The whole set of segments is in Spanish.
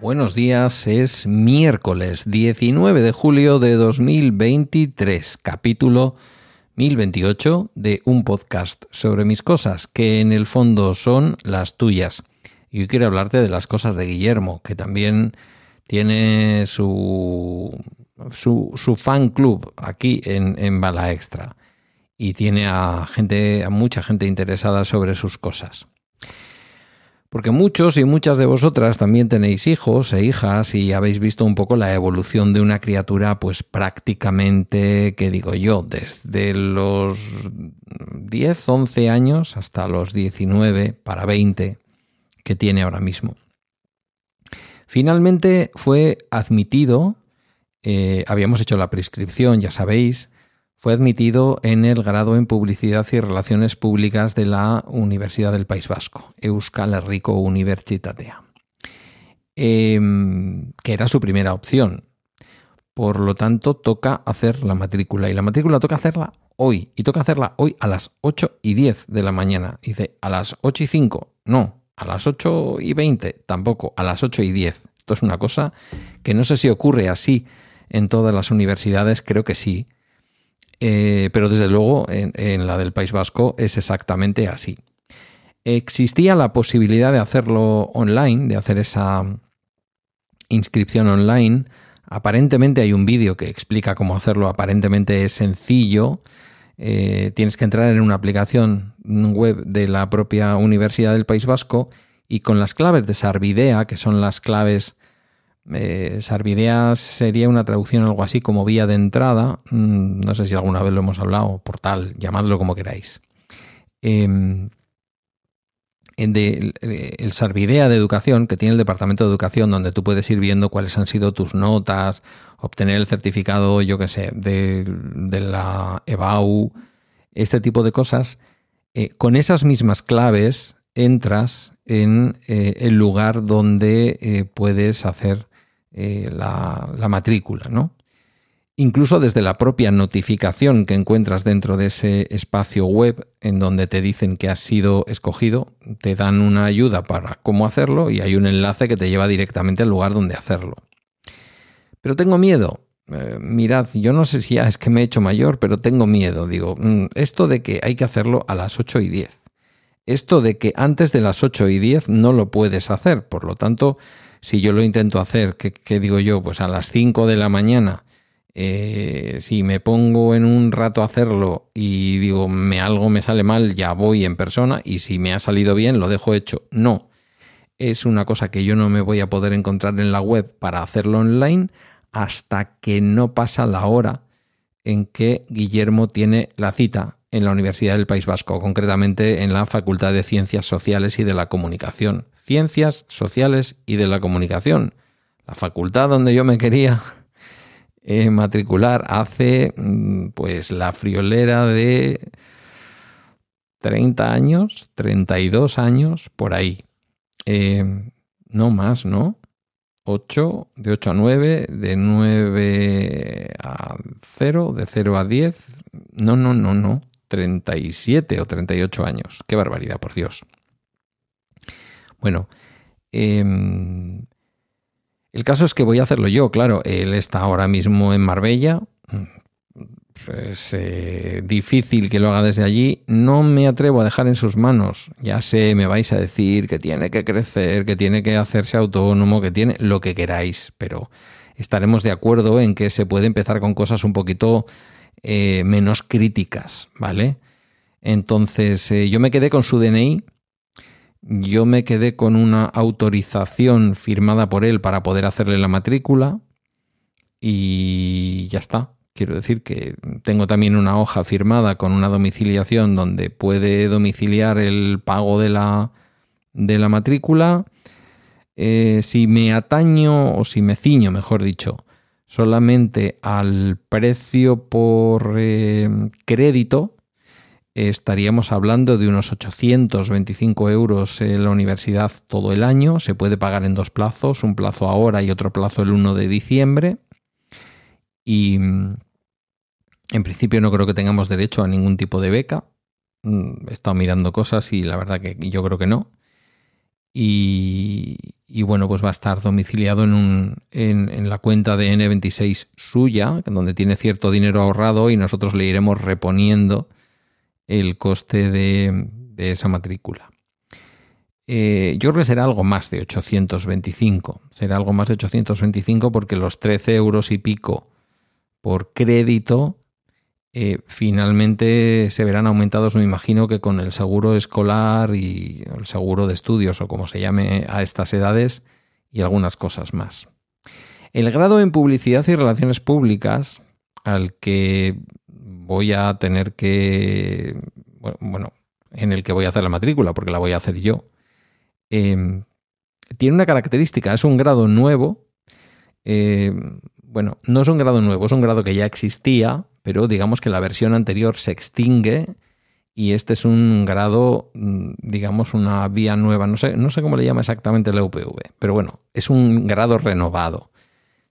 Buenos días, es miércoles 19 de julio de 2023, capítulo 1028 de un podcast sobre mis cosas, que en el fondo son las tuyas. Y hoy quiero hablarte de las cosas de Guillermo, que también tiene su, su, fan club aquí en, en Bala Extra. Y tiene a gente, a mucha gente interesada sobre sus cosas. Porque muchos y muchas de vosotras también tenéis hijos e hijas y habéis visto un poco la evolución de una criatura, pues prácticamente, ¿qué digo yo? Desde los 10, 11 años hasta los 19 para 20 que tiene ahora mismo. Finalmente fue admitido, eh, habíamos hecho la prescripción, ya sabéis, fue admitido en el grado en Publicidad y Relaciones Públicas de la Universidad del País Vasco, Euskal Herriko Universitatea, em, que era su primera opción. Por lo tanto, toca hacer la matrícula. Y la matrícula toca hacerla hoy. Y toca hacerla hoy a las 8 y 10 de la mañana. Dice, a las 8 y 5. No, a las 8 y 20. Tampoco, a las 8 y 10. Esto es una cosa que no sé si ocurre así en todas las universidades. Creo que sí. Eh, pero desde luego en, la del País Vasco es exactamente así. Existía la posibilidad de hacerlo online, de hacer esa inscripción online. Aparentemente hay un vídeo que explica cómo hacerlo, aparentemente es sencillo. Eh, tienes que entrar en una aplicación web de la propia Universidad del País Vasco y con las claves de Sarvidea, que son las claves eh, Sarvidea sería una traducción algo así como vía de entrada. Mm, no sé si alguna vez lo hemos hablado, portal, llamadlo como queráis. Em, de, el Sarvidea de Educación, que tiene el Departamento de Educación, donde tú puedes ir viendo cuáles han sido tus notas, obtener el certificado, yo qué sé, de, la EBAU, este tipo de cosas. Eh, con esas mismas claves entras en eh, el lugar donde puedes hacer eh, la, matrícula, ¿no? Incluso desde la propia notificación que encuentras dentro de ese espacio web en donde te dicen que has sido escogido, te dan una ayuda para cómo hacerlo y hay un enlace que te lleva directamente al lugar donde hacerlo. Pero tengo miedo. Eh, mirad, yo no sé si ya es que me he hecho mayor, pero tengo miedo. Digo, mm, esto de que hay que hacerlo a las 8 y 10. Esto de que antes de las 8 y 10 no lo puedes hacer. Por lo tanto, si yo lo intento hacer, ¿qué, digo yo? Pues a las 5 de la mañana, eh, si me pongo en un rato a hacerlo y digo, me algo me sale mal, ya voy en persona y si me ha salido bien, lo dejo hecho. No, es una cosa que yo no me voy a poder encontrar en la web para hacerlo online hasta que no pasa la hora en que Guillermo tiene la cita en la Universidad del País Vasco, concretamente en la Facultad de Ciencias Sociales y de la Comunicación. Ciencias Sociales y de la Comunicación, la facultad donde yo me quería eh, matricular hace mm, pues la friolera de 30 años, 32 años, por ahí. Eh, no más, ¿no? 8, de 8 a 9, de 9 a 0, de 0 a 10. No, no, no, no. 37 o 38 años. Qué barbaridad, por Dios. Bueno, em, el caso es que voy a hacerlo yo, claro. Él está ahora mismo en Marbella. Es eh, difícil que lo haga desde allí. No me atrevo a dejar en sus manos. Ya sé, me vais a decir que tiene que crecer, que tiene que hacerse autónomo, que tiene lo que queráis, pero estaremos de acuerdo en que se puede empezar con cosas un poquito eh, menos críticas, ¿vale? Entonces, eh, yo me quedé con su DNI, yo me quedé con una autorización firmada por él para poder hacerle la matrícula y ya está. Quiero decir que tengo también una hoja firmada con una domiciliación donde puede domiciliar el pago de la, de la matrícula. Eh, si me ataño o si me ciño, mejor dicho, solamente al precio por eh, crédito, estaríamos hablando de unos 825 euros en la universidad todo el año. Se puede pagar en dos plazos, un plazo ahora y otro plazo el 1 de diciembre. Y en principio no creo que tengamos derecho a ningún tipo de beca. Mm, he estado mirando cosas y la verdad que yo creo que no. Y, bueno, pues va a estar domiciliado en, un, en, la cuenta de N26 suya, donde tiene cierto dinero ahorrado y nosotros le iremos reponiendo el coste de, esa matrícula. Eh, yo creo que será algo más de 825. Será algo más de 825 porque los 13 euros y pico por crédito eh, finalmente se verán aumentados, me imagino que con el seguro escolar y el seguro de estudios o como se llame a estas edades y algunas cosas más. El grado en publicidad y relaciones públicas al que voy a tener que, bueno, en el que voy a hacer la matrícula, porque la voy a hacer yo, em, tiene una característica, es un grado nuevo, em, bueno, no es un grado nuevo, es un grado que ya existía, pero digamos que la versión anterior se extingue y este es un grado, mm, digamos, una vía nueva, no sé, no sé cómo le llama exactamente la UPV, pero bueno, es un grado renovado.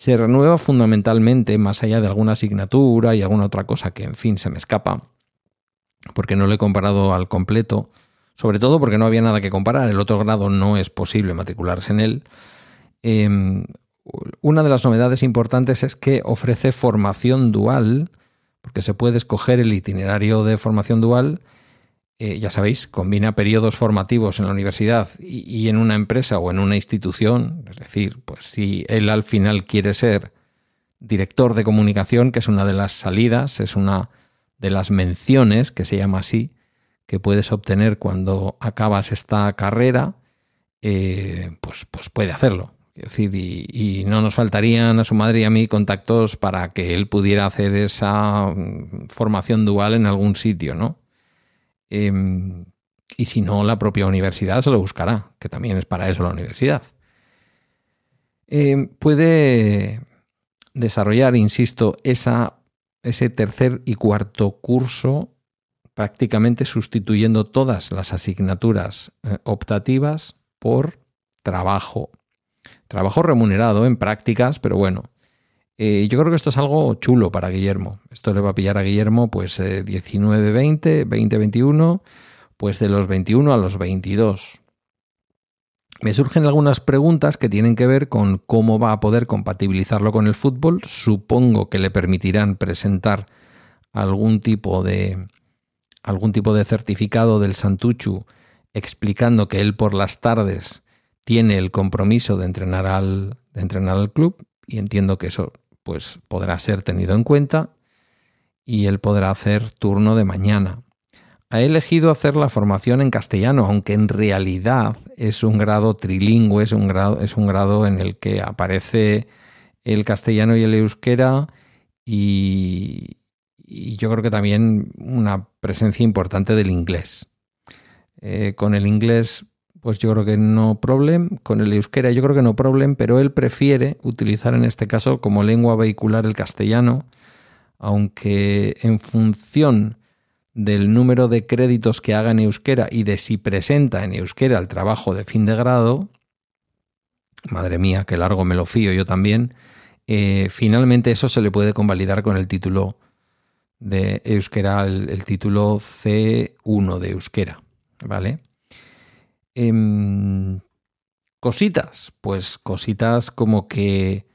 Se renueva fundamentalmente más allá de alguna asignatura y alguna otra cosa que, en fin, se me escapa, porque no lo he comparado al completo, sobre todo porque no había nada que comparar, el otro grado no es posible matricularse en él. Em, una de las novedades importantes es que ofrece formación dual porque se puede escoger el itinerario de formación dual, eh, ya sabéis, combina periodos formativos en la universidad y, en una empresa o en una institución, es decir, pues si él al final quiere ser director de comunicación, que es una de las salidas, es una de las menciones, que se llama así, que puedes obtener cuando acabas esta carrera, eh, pues, pues puede hacerlo decir, y, no nos faltarían a su madre y a mí contactos para que él pudiera hacer esa mm, formación dual en algún sitio, ¿no? Em, y si no, la propia universidad se lo buscará, que también es para eso la universidad. Em, puede desarrollar, insisto, esa, ese tercer y cuarto curso prácticamente sustituyendo todas las asignaturas eh, optativas por trabajo Trabajo remunerado en prácticas, pero bueno. Eh, yo creo que esto es algo chulo para Guillermo. Esto le va a pillar a Guillermo pues 19, 20, 20, 21, pues de los 21 a los 22. Me surgen algunas preguntas que tienen que ver con cómo va a poder compatibilizarlo con el fútbol. Supongo que le permitirán presentar algún tipo de algún tipo de certificado del Santuchu explicando que él por las tardes tiene el compromiso de entrenar al, de entrenar al club y entiendo que eso pues podrá ser tenido en cuenta y él podrá hacer turno de mañana. Ha elegido hacer la formación en castellano, aunque en realidad es un grado trilingüe, es un grado, es un grado en el que aparece el castellano y el euskera y, yo creo que también una presencia importante del inglés. Eh, con el inglés pues yo creo que no problem. Con el euskera yo creo que no problem, pero él prefiere utilizar en este caso como lengua vehicular el castellano, aunque en función del número de créditos que haga en euskera y de si presenta en euskera el trabajo de fin de grado, madre mía, qué largo me lo fío yo también, eh, finalmente eso se le puede convalidar con el título de euskera, el título C1 de euskera, ¿vale? Em, cositas, pues cositas como que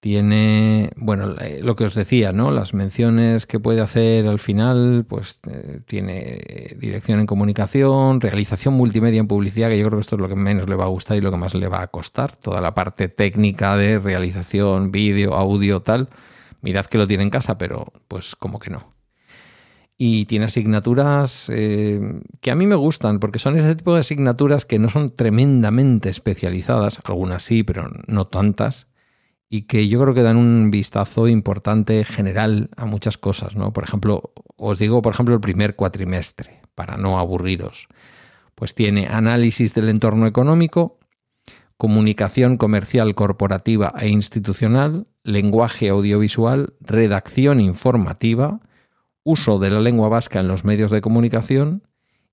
tiene, bueno, lo que os decía, ¿no? Las menciones que puede hacer al final, pues eh, tiene dirección en comunicación, realización multimedia en publicidad, que yo creo que esto es lo que menos le va a gustar y lo que más le va a costar. Toda la parte técnica de realización, vídeo, audio, tal. Mirad que lo tiene en casa, pero pues como que no y tiene asignaturas eh, que a mí me gustan, porque son ese tipo de asignaturas que no son tremendamente especializadas, algunas sí, pero no tantas, y que yo creo que dan un vistazo importante general a muchas cosas, ¿no? Por ejemplo, os digo, por ejemplo, el primer cuatrimestre, para no aburriros, pues tiene análisis del entorno económico, comunicación comercial corporativa e institucional, lenguaje audiovisual, redacción informativa, uso de la lengua vasca en los medios de comunicación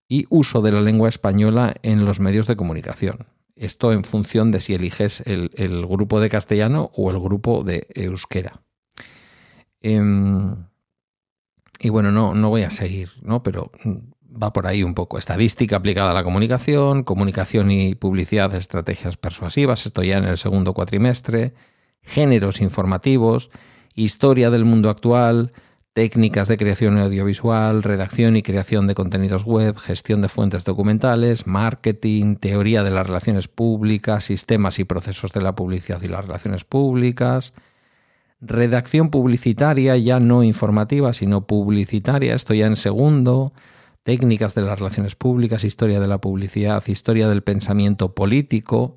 y uso de la lengua española en los medios de comunicación. Esto en función de si eliges el, grupo de castellano o el grupo de euskera. Em, y bueno, no, no voy a seguir, ¿no? Pero va por ahí un poco. Estadística aplicada a la comunicación, comunicación y publicidad, estrategias persuasivas, esto ya en el segundo cuatrimestre, géneros informativos, historia del mundo actual, técnicas de creación audiovisual, redacción y creación de contenidos web, gestión de fuentes documentales, marketing, teoría de las relaciones públicas, sistemas y procesos de la publicidad y las relaciones públicas, redacción publicitaria, ya no informativa, sino publicitaria, esto ya en segundo, técnicas de las relaciones públicas, historia de la publicidad, historia del pensamiento político,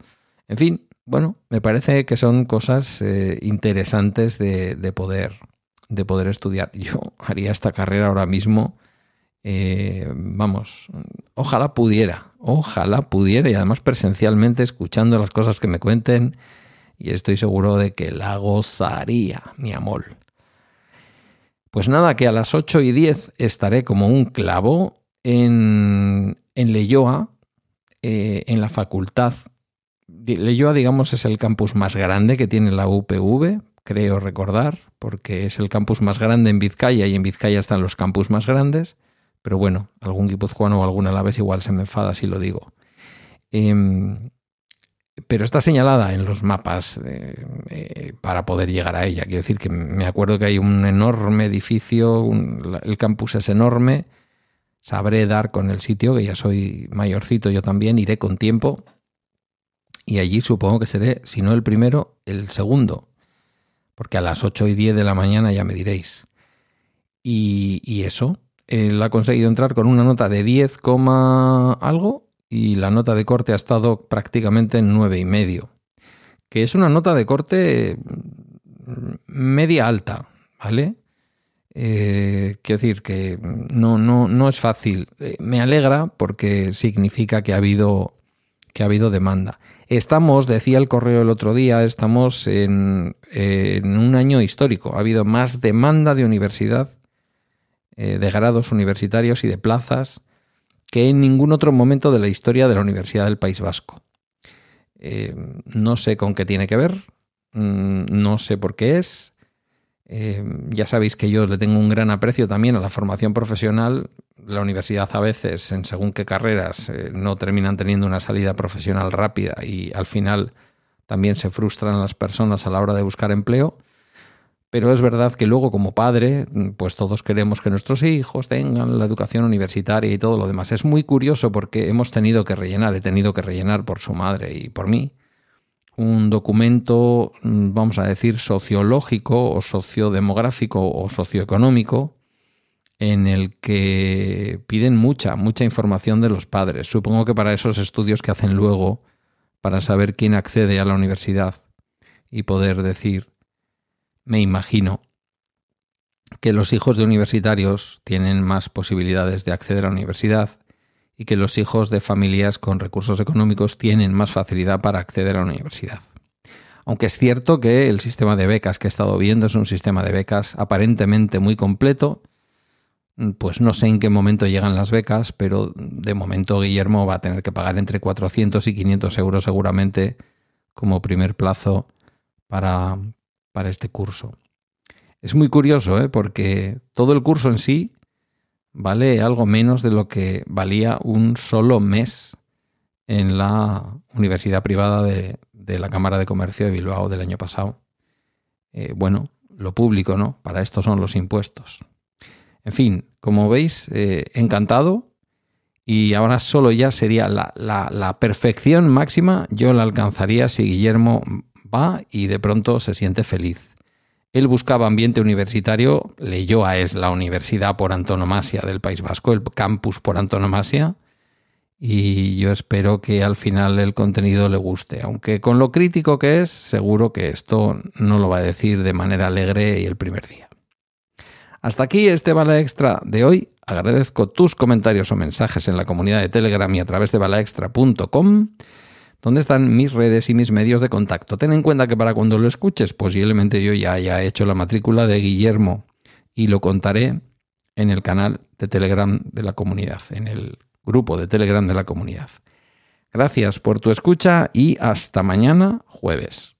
en fin, bueno, me parece que son cosas eh, interesantes de, poder, de poder estudiar. Yo haría esta carrera ahora mismo, eh, vamos, ojalá pudiera, ojalá pudiera y además presencialmente escuchando las cosas que me cuenten y estoy seguro de que la gozaría, mi amor. Pues nada, que a las 8 y 10 estaré como un clavo en, en Leyoa, eh, en la facultad Leyoa, digamos, es el campus más grande que tiene la UPV, creo recordar, porque es el campus más grande en Vizcaya y en Vizcaya están los campus más grandes. Pero bueno, algún guipuzcoano o alguna a la igual se me enfada si lo digo. Em, pero está señalada en los mapas eh, eh, para poder llegar a ella. Quiero decir que me acuerdo que hay un enorme edificio, el campus es enorme. Sabré dar con el sitio, que ya soy mayorcito yo también, iré con tiempo y allí supongo que seré, si no el primero, el segundo, porque a las 8 y 10 de la mañana ya me diréis. Y, eso, él ha conseguido entrar con una nota de 10, algo y la nota de corte ha estado prácticamente en 9 y medio, que es una nota de corte mm, media alta, ¿vale? Eh, quiero decir que no, no, no es fácil. Eh, me alegra porque significa que ha habido, que ha habido demanda. Estamos, decía el correo el otro día, estamos en, un año histórico. Ha habido más demanda de universidad, eh, de grados universitarios y de plazas que en ningún otro momento de la historia de la Universidad del País Vasco. Eh, no sé con qué tiene que ver, mm, no sé por qué es. Eh, ya sabéis que yo le tengo un gran aprecio también a la formación profesional la universidad a veces, en según qué carreras, eh, no terminan teniendo una salida profesional rápida y al final también se frustran las personas a la hora de buscar empleo. Pero es verdad que luego como padre, pues todos queremos que nuestros hijos tengan la educación universitaria y todo lo demás. Es muy curioso porque hemos tenido que rellenar, he tenido que rellenar por su madre y por mí, un documento, vamos a decir, sociológico o sociodemográfico o socioeconómico en el que piden mucha, mucha información de los padres. Supongo que para esos estudios que hacen luego, para saber quién accede a la universidad y poder decir, me imagino, que los hijos de universitarios tienen más posibilidades de acceder a la universidad y que los hijos de familias con recursos económicos tienen más facilidad para acceder a la universidad. Aunque es cierto que el sistema de becas que he estado viendo es un sistema de becas aparentemente muy completo, pues no sé en qué momento llegan las becas, pero de momento Guillermo va a tener que pagar entre 400 y 500 euros seguramente como primer plazo para, para este curso. Es muy curioso, ¿eh? porque todo el curso en sí vale algo menos de lo que valía un solo mes en la Universidad Privada de, la Cámara de Comercio de Bilbao del año pasado. Eh, bueno, lo público, ¿no? Para esto son los impuestos. En fin, como veis, eh, encantado. Y ahora solo ya sería la, perfección máxima, yo la alcanzaría si Guillermo va y de pronto se siente feliz. Él buscaba ambiente universitario, leyó a es la universidad por antonomasia del País Vasco, el campus por antonomasia, y yo espero que al final el contenido le guste, aunque con lo crítico que es, seguro que esto no lo va a decir de manera alegre y el primer día. Hasta aquí este Bala Extra de hoy. Agradezco tus comentarios o mensajes en la comunidad de Telegram y a través de balaextra.com, donde están mis redes y mis medios de contacto. Ten en cuenta que para cuando lo escuches, posiblemente yo ya haya hecho la matrícula de Guillermo y lo contaré en el canal de Telegram de la comunidad, en el grupo de Telegram de la comunidad. Gracias por tu escucha y hasta mañana jueves.